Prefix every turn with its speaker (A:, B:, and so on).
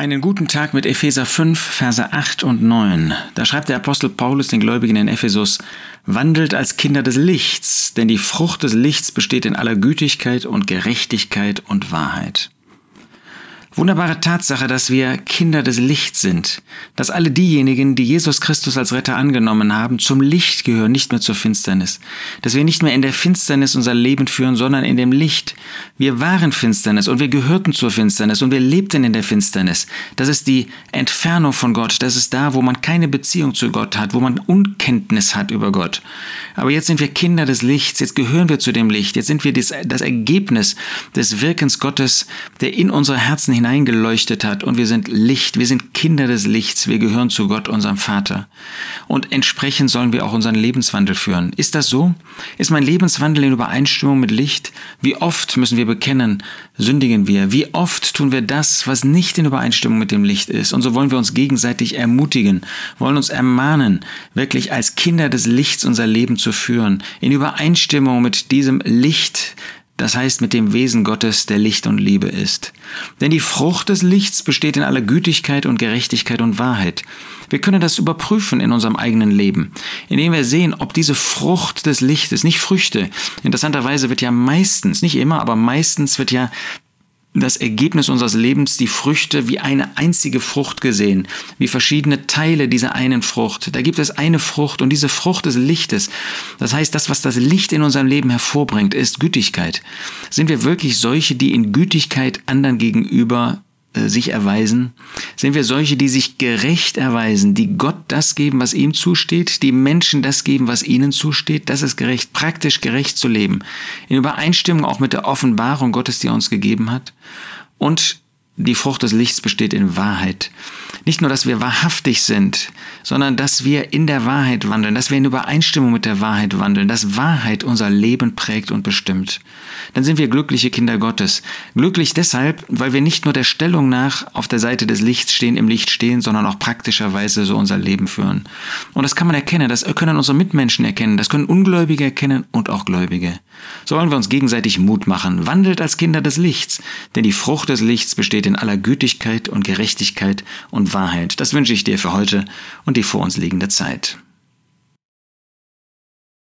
A: Einen guten Tag mit Epheser 5, Verse 8 und 9. Da schreibt der Apostel Paulus den Gläubigen in Ephesus, wandelt als Kinder des Lichts, denn die Frucht des Lichts besteht in aller Gütigkeit und Gerechtigkeit und Wahrheit. Wunderbare Tatsache, dass wir Kinder des Lichts sind, dass alle diejenigen, die Jesus Christus als Retter angenommen haben, zum Licht gehören, nicht mehr zur Finsternis, dass wir nicht mehr in der Finsternis unser Leben führen, sondern in dem Licht. Wir waren Finsternis und wir gehörten zur Finsternis und wir lebten in der Finsternis. Das ist die Entfernung von Gott, das ist da, wo man keine Beziehung zu Gott hat, wo man Unkenntnis hat über Gott. Aber jetzt sind wir Kinder des Lichts, jetzt gehören wir zu dem Licht, jetzt sind wir das, Ergebnis des Wirkens Gottes, der in unsere Herzen hineingeleuchtet hat und wir sind Licht, wir sind Kinder des Lichts, wir gehören zu Gott, unserem Vater. Und entsprechend sollen wir auch unseren Lebenswandel führen. Ist das so? Ist mein Lebenswandel in Übereinstimmung mit Licht? Wie oft müssen wir bekennen, sündigen wir? Wie oft tun wir das, was nicht in Übereinstimmung mit dem Licht ist? Und so wollen wir uns gegenseitig ermutigen, wollen uns ermahnen, wirklich als Kinder des Lichts unser Leben zu führen, in Übereinstimmung mit diesem Licht, das heißt mit dem Wesen Gottes, der Licht und Liebe ist. Denn die Frucht des Lichts besteht in aller Gütigkeit und Gerechtigkeit und Wahrheit. Wir können das überprüfen in unserem eigenen Leben, indem wir sehen, ob diese Frucht des Lichtes, nicht Früchte, interessanterweise wird ja meistens, nicht immer, aber meistens wird ja das Ergebnis unseres Lebens, die Früchte, wie eine einzige Frucht gesehen, wie verschiedene Teile dieser einen Frucht. Da gibt es eine Frucht und diese Frucht des Lichtes, das heißt, das, was das Licht in unserem Leben hervorbringt, ist Gütigkeit. Sind wir wirklich solche, die in Gütigkeit anderen gegenüber sich erweisen? Sind wir solche, die sich gerecht erweisen, die Gott das geben, was ihm zusteht, die Menschen das geben, was ihnen zusteht? Das ist gerecht, praktisch gerecht zu leben. In Übereinstimmung auch mit der Offenbarung Gottes, die er uns gegeben hat. Und die Frucht des Lichts besteht in Wahrheit. Nicht nur, dass wir wahrhaftig sind, sondern dass wir in der Wahrheit wandeln, dass wir in Übereinstimmung mit der Wahrheit wandeln, dass Wahrheit unser Leben prägt und bestimmt. Dann sind wir glückliche Kinder Gottes. Glücklich deshalb, weil wir nicht nur der Stellung nach auf der Seite des Lichts stehen, im Licht stehen, sondern auch praktischerweise so unser Leben führen. Und das kann man erkennen, das können unsere Mitmenschen erkennen, das können Ungläubige erkennen und auch Gläubige. So wollen wir uns gegenseitig Mut machen. Wandelt als Kinder des Lichts, denn die Frucht des Lichts besteht in aller Gütigkeit und Gerechtigkeit und Wahrheit. Das wünsche ich dir für heute und die vor uns liegende Zeit.